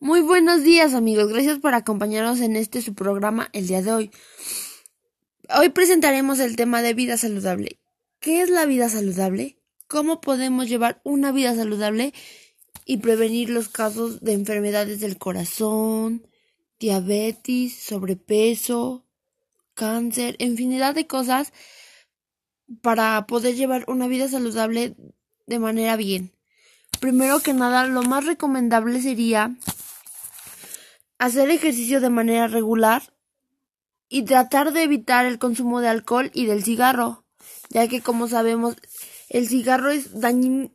Muy buenos días amigos, gracias por acompañarnos en este su programa el día de hoy. Hoy presentaremos el tema de vida saludable. ¿Qué es la vida saludable? ¿Cómo podemos llevar una vida saludable y prevenir los casos de enfermedades del corazón, diabetes, sobrepeso, cáncer, infinidad de cosas para poder llevar una vida saludable de manera bien? Primero que nada, lo más recomendable sería hacer ejercicio de manera regular y tratar de evitar el consumo de alcohol y del cigarro, ya que como sabemos el cigarro es dañino.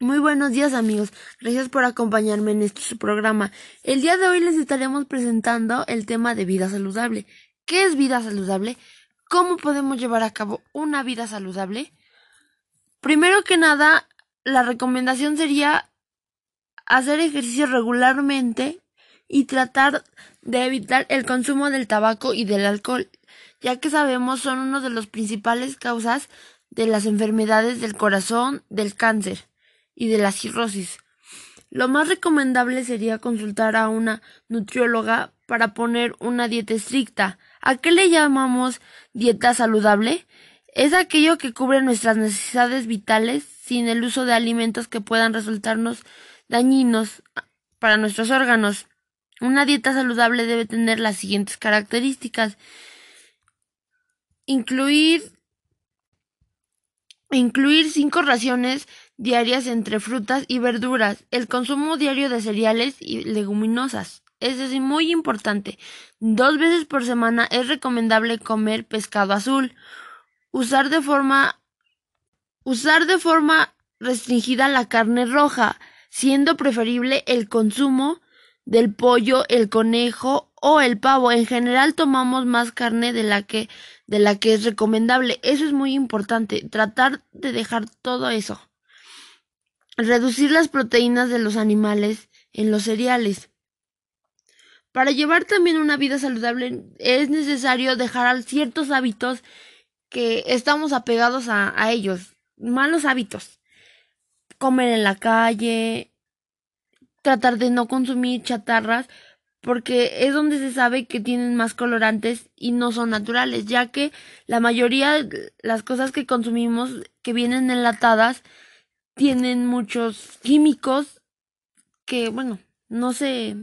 Muy buenos días amigos, gracias por acompañarme en este programa. El día de hoy les estaremos presentando el tema de vida saludable. ¿Qué es vida saludable? ¿Cómo podemos llevar a cabo una vida saludable? Primero que nada, la recomendación sería hacer ejercicio regularmente y tratar de evitar el consumo del tabaco y del alcohol, ya que sabemos son una de las principales causas de las enfermedades del corazón, del cáncer y de la cirrosis. Lo más recomendable sería consultar a una nutrióloga para poner una dieta estricta. ¿A qué le llamamos dieta saludable? Es aquello que cubre nuestras necesidades vitales sin el uso de alimentos que puedan resultarnos dañinos para nuestros órganos. Una dieta saludable debe tener las siguientes características. Incluir incluir cinco raciones diarias entre frutas y verduras, el consumo diario de cereales y leguminosas. Eso es muy importante. Dos veces por semana es recomendable comer pescado azul usar de forma usar de forma restringida la carne roja, siendo preferible el consumo del pollo, el conejo o el pavo. En general tomamos más carne de la que de la que es recomendable. Eso es muy importante, tratar de dejar todo eso. Reducir las proteínas de los animales en los cereales. Para llevar también una vida saludable es necesario dejar ciertos hábitos que estamos apegados a, a ellos. Malos hábitos. Comer en la calle, tratar de no consumir chatarras, porque es donde se sabe que tienen más colorantes y no son naturales, ya que la mayoría de las cosas que consumimos que vienen enlatadas tienen muchos químicos que, bueno, no se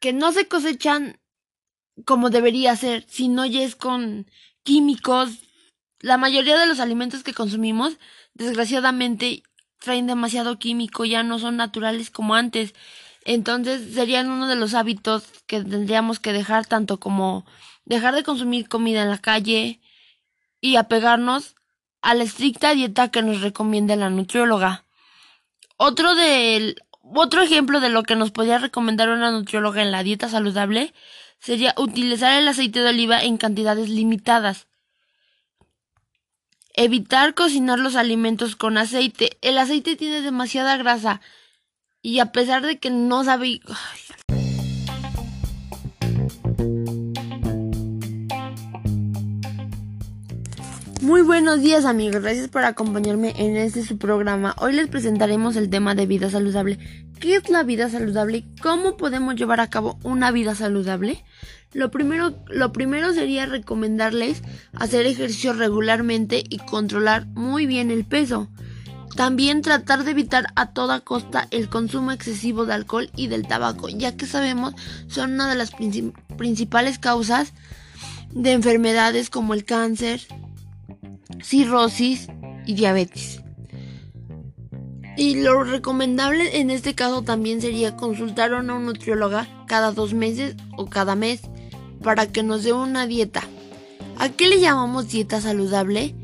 que no se cosechan como debería ser, si no ya es con químicos. La mayoría de los alimentos que consumimos, desgraciadamente, traen demasiado químico, ya no son naturales como antes. Entonces serían uno de los hábitos que tendríamos que dejar, tanto como dejar de consumir comida en la calle y apegarnos a la estricta dieta que nos recomienda la nutrióloga. Otro del otro ejemplo de lo que nos podría recomendar una nutrióloga en la dieta saludable sería utilizar el aceite de oliva en cantidades limitadas. Evitar cocinar los alimentos con aceite. El aceite tiene demasiada grasa y a pesar de que no sabe... Muy buenos días amigos, gracias por acompañarme en este su programa. Hoy les presentaremos el tema de vida saludable. ¿Qué es la vida saludable? ¿Cómo podemos llevar a cabo una vida saludable? Lo primero, lo primero sería recomendarles hacer ejercicio regularmente y controlar muy bien el peso. También tratar de evitar a toda costa el consumo excesivo de alcohol y del tabaco, ya que sabemos son una de las principales causas de enfermedades como el cáncer, cirrosis y diabetes. Y lo recomendable en este caso también sería consultar a una nutrióloga cada dos meses o cada mes para que nos dé una dieta. ¿A qué le llamamos dieta saludable?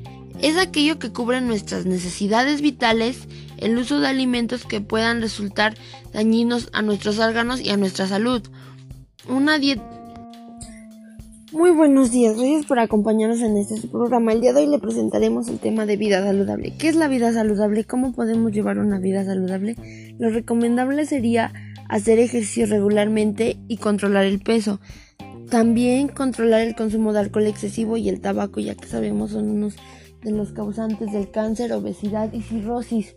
Es aquello que cubre nuestras necesidades vitales, el uso de alimentos que puedan resultar dañinos a nuestros órganos y a nuestra salud. Una dieta muy buenos días, gracias por acompañarnos en este programa. El día de hoy le presentaremos el tema de vida saludable. ¿Qué es la vida saludable? ¿Cómo podemos llevar una vida saludable? Lo recomendable sería hacer ejercicio regularmente y controlar el peso. También controlar el consumo de alcohol excesivo y el tabaco, ya que sabemos son unos de los causantes del cáncer, obesidad y cirrosis.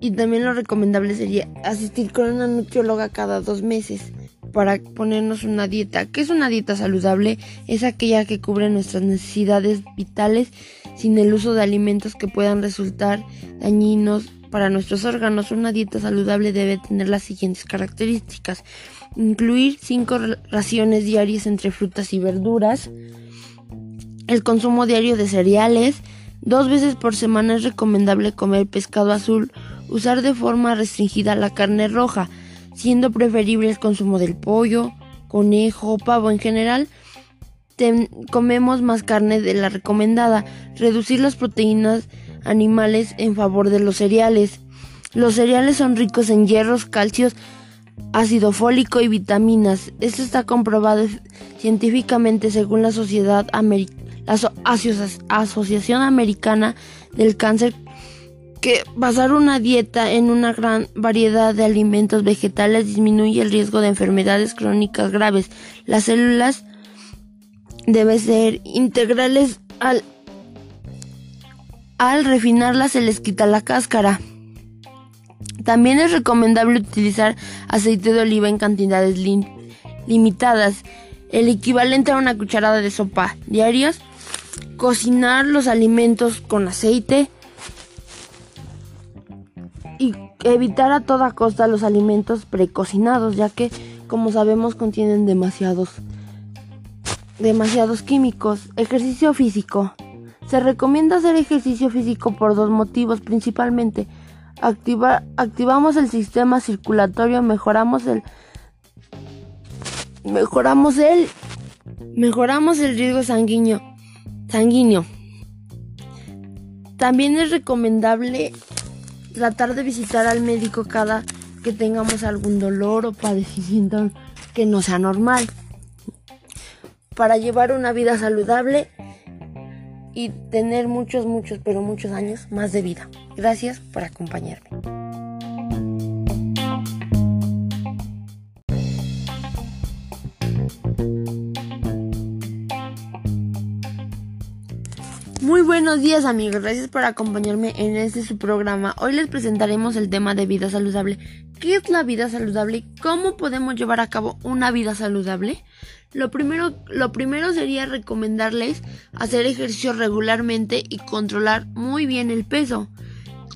Y también lo recomendable sería asistir con una nutrióloga cada dos meses para ponernos una dieta. ¿Qué es una dieta saludable? Es aquella que cubre nuestras necesidades vitales sin el uso de alimentos que puedan resultar dañinos para nuestros órganos. Una dieta saludable debe tener las siguientes características. Incluir cinco raciones diarias entre frutas y verduras. El consumo diario de cereales. Dos veces por semana es recomendable comer pescado azul. Usar de forma restringida la carne roja siendo preferible el consumo del pollo, conejo, pavo en general. comemos más carne de la recomendada, reducir las proteínas animales en favor de los cereales. Los cereales son ricos en hierros, calcios, ácido fólico y vitaminas. Esto está comprobado científicamente según la Sociedad la Asociación Americana del Cáncer que basar una dieta en una gran variedad de alimentos vegetales disminuye el riesgo de enfermedades crónicas graves. Las células deben ser integrales al, al refinarlas se les quita la cáscara. También es recomendable utilizar aceite de oliva en cantidades limitadas, el equivalente a una cucharada de sopa diarias. Cocinar los alimentos con aceite y evitar a toda costa los alimentos precocinados, ya que, como sabemos, contienen demasiados, demasiados químicos. Ejercicio físico. Se recomienda hacer ejercicio físico por dos motivos, principalmente. activamos el sistema circulatorio, mejoramos el mejoramos el mejoramos el riesgo sanguíneo sanguíneo. También es recomendable tratar de visitar al médico cada que tengamos algún dolor o padecimiento que no sea normal. Para llevar una vida saludable y tener muchos, muchos, pero muchos años más de vida. Gracias por acompañarme. Muy buenos días amigos, gracias por acompañarme en este su programa. Hoy les presentaremos el tema de vida saludable. ¿Qué es la vida saludable y cómo podemos llevar a cabo una vida saludable? Lo primero, lo primero sería recomendarles hacer ejercicio regularmente y controlar muy bien el peso.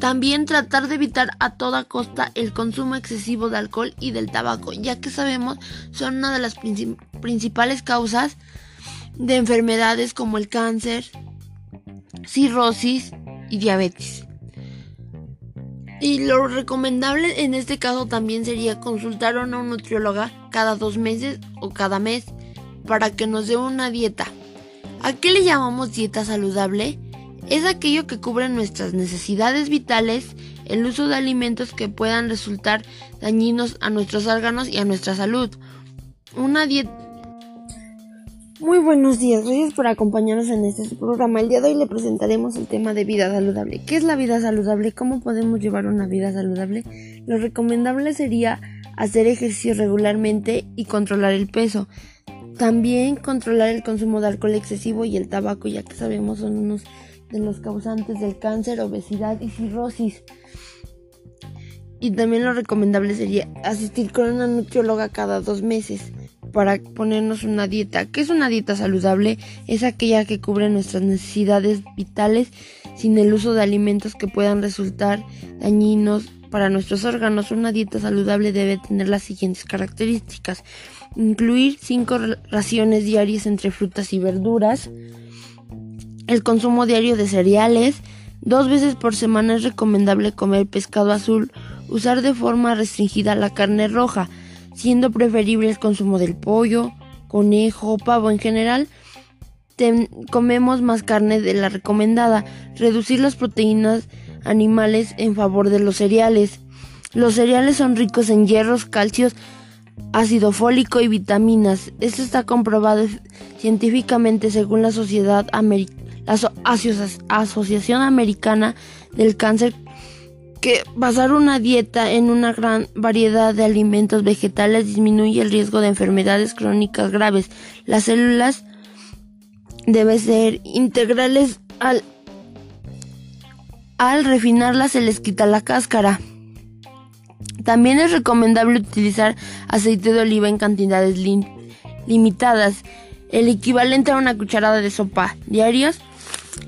También tratar de evitar a toda costa el consumo excesivo de alcohol y del tabaco, ya que sabemos son una de las principales causas de enfermedades como el cáncer, cirrosis y diabetes. Y lo recomendable en este caso también sería consultar a una nutrióloga cada dos meses o cada mes para que nos dé una dieta. ¿A qué le llamamos dieta saludable? Es aquello que cubre nuestras necesidades vitales, el uso de alimentos que puedan resultar dañinos a nuestros órganos y a nuestra salud. Una dieta muy buenos días, gracias por acompañarnos en este programa. El día de hoy le presentaremos el tema de vida saludable. ¿Qué es la vida saludable? ¿Cómo podemos llevar una vida saludable? Lo recomendable sería hacer ejercicio regularmente y controlar el peso. También controlar el consumo de alcohol excesivo y el tabaco, ya que sabemos son unos de los causantes del cáncer, obesidad y cirrosis. Y también lo recomendable sería asistir con una nutrióloga cada dos meses para ponernos una dieta. ¿Qué es una dieta saludable? Es aquella que cubre nuestras necesidades vitales sin el uso de alimentos que puedan resultar dañinos para nuestros órganos. Una dieta saludable debe tener las siguientes características. Incluir cinco raciones diarias entre frutas y verduras. El consumo diario de cereales. Dos veces por semana es recomendable comer pescado azul. Usar de forma restringida la carne roja siendo preferible el consumo del pollo, conejo, pavo en general. comemos más carne de la recomendada, reducir las proteínas animales en favor de los cereales. Los cereales son ricos en hierros, calcios, ácido fólico y vitaminas. Esto está comprobado científicamente según la Sociedad la Asociación Americana del Cáncer que basar una dieta en una gran variedad de alimentos vegetales disminuye el riesgo de enfermedades crónicas graves. Las células deben ser integrales al, al refinarlas se les quita la cáscara. También es recomendable utilizar aceite de oliva en cantidades limitadas, el equivalente a una cucharada de sopa diarios.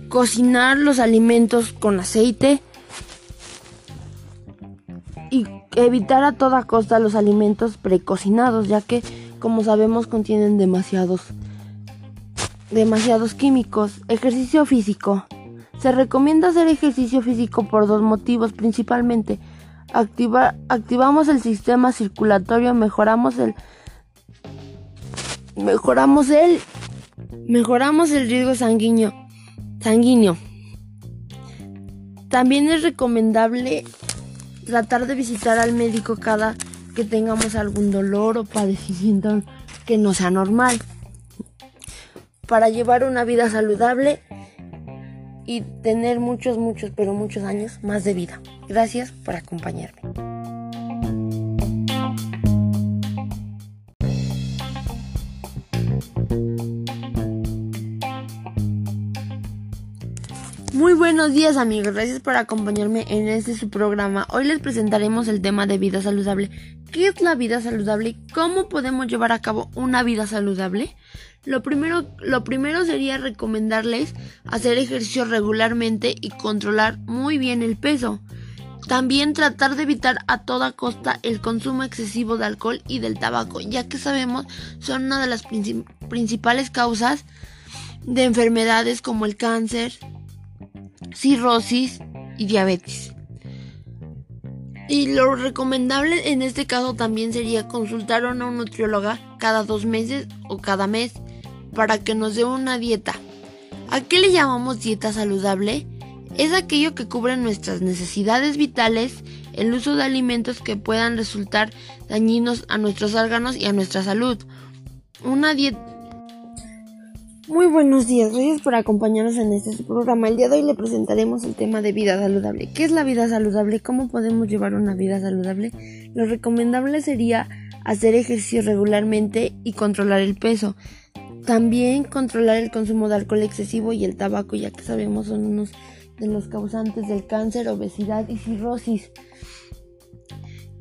Cocinar los alimentos con aceite y evitar a toda costa los alimentos precocinados, ya que, como sabemos, contienen demasiados demasiados químicos. Ejercicio físico. Se recomienda hacer ejercicio físico por dos motivos principalmente. activamos el sistema circulatorio, mejoramos el mejoramos el mejoramos el riesgo sanguíneo. Sanguíneo. También es recomendable tratar de visitar al médico cada que tengamos algún dolor o padecimiento que no sea normal para llevar una vida saludable y tener muchos, muchos, pero muchos años más de vida. Gracias por acompañarme. Muy buenos días amigos, gracias por acompañarme en este su programa. Hoy les presentaremos el tema de vida saludable. ¿Qué es la vida saludable cómo podemos llevar a cabo una vida saludable? Lo primero, lo primero sería recomendarles hacer ejercicio regularmente y controlar muy bien el peso. También tratar de evitar a toda costa el consumo excesivo de alcohol y del tabaco, ya que sabemos son una de las principales causas de enfermedades como el cáncer, cirrosis y diabetes. Y lo recomendable en este caso también sería consultar a una nutrióloga cada dos meses o cada mes para que nos dé una dieta. ¿A qué le llamamos dieta saludable? Es aquello que cubre nuestras necesidades vitales, el uso de alimentos que puedan resultar dañinos a nuestros órganos y a nuestra salud. Una dieta muy buenos días, gracias por acompañarnos en este programa. El día de hoy le presentaremos el tema de vida saludable. ¿Qué es la vida saludable? ¿Cómo podemos llevar una vida saludable? Lo recomendable sería hacer ejercicio regularmente y controlar el peso. También controlar el consumo de alcohol excesivo y el tabaco, ya que sabemos son unos de los causantes del cáncer, obesidad y cirrosis.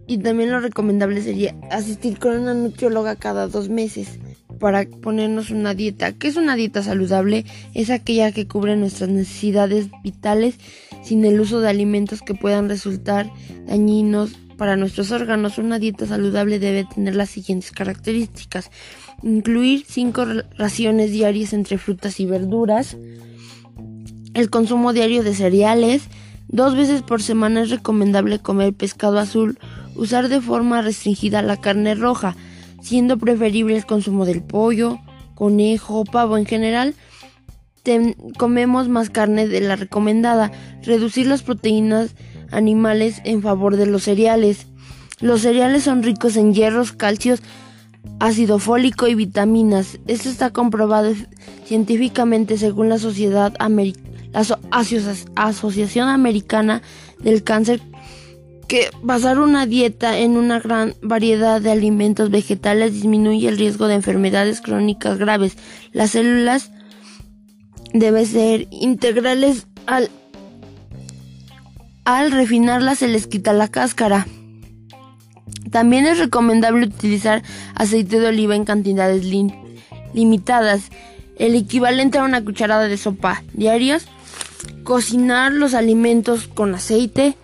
Y también lo recomendable sería asistir con una nutrióloga cada dos meses para ponernos una dieta. ¿Qué es una dieta saludable? Es aquella que cubre nuestras necesidades vitales sin el uso de alimentos que puedan resultar dañinos para nuestros órganos. Una dieta saludable debe tener las siguientes características. Incluir 5 raciones diarias entre frutas y verduras. El consumo diario de cereales. Dos veces por semana es recomendable comer pescado azul. Usar de forma restringida la carne roja siendo preferible el consumo del pollo, conejo, pavo en general. comemos más carne de la recomendada, reducir las proteínas animales en favor de los cereales. Los cereales son ricos en hierros, calcios, ácido fólico y vitaminas. Esto está comprobado científicamente según la Sociedad la Asociación Americana del Cáncer que basar una dieta en una gran variedad de alimentos vegetales disminuye el riesgo de enfermedades crónicas graves. Las células deben ser integrales al, al refinarlas se les quita la cáscara. También es recomendable utilizar aceite de oliva en cantidades limitadas, el equivalente a una cucharada de sopa diarios. Cocinar los alimentos con aceite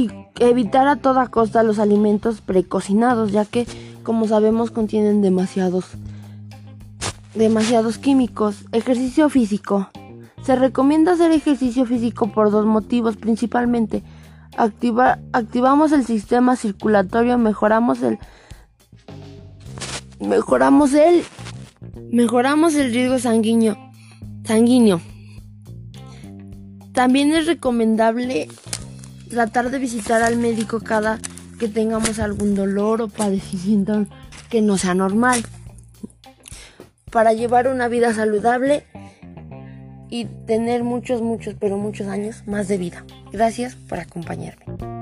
y evitar a toda costa los alimentos precocinados, ya que, como sabemos, contienen demasiados demasiados químicos. Ejercicio físico. Se recomienda hacer ejercicio físico por dos motivos principalmente. activamos el sistema circulatorio, mejoramos el mejoramos el mejoramos el riesgo sanguíneo. Sanguíneo. También es recomendable tratar de visitar al médico cada que tengamos algún dolor o padecimiento que no sea normal. Para llevar una vida saludable y tener muchos, muchos, pero muchos años más de vida. Gracias por acompañarme.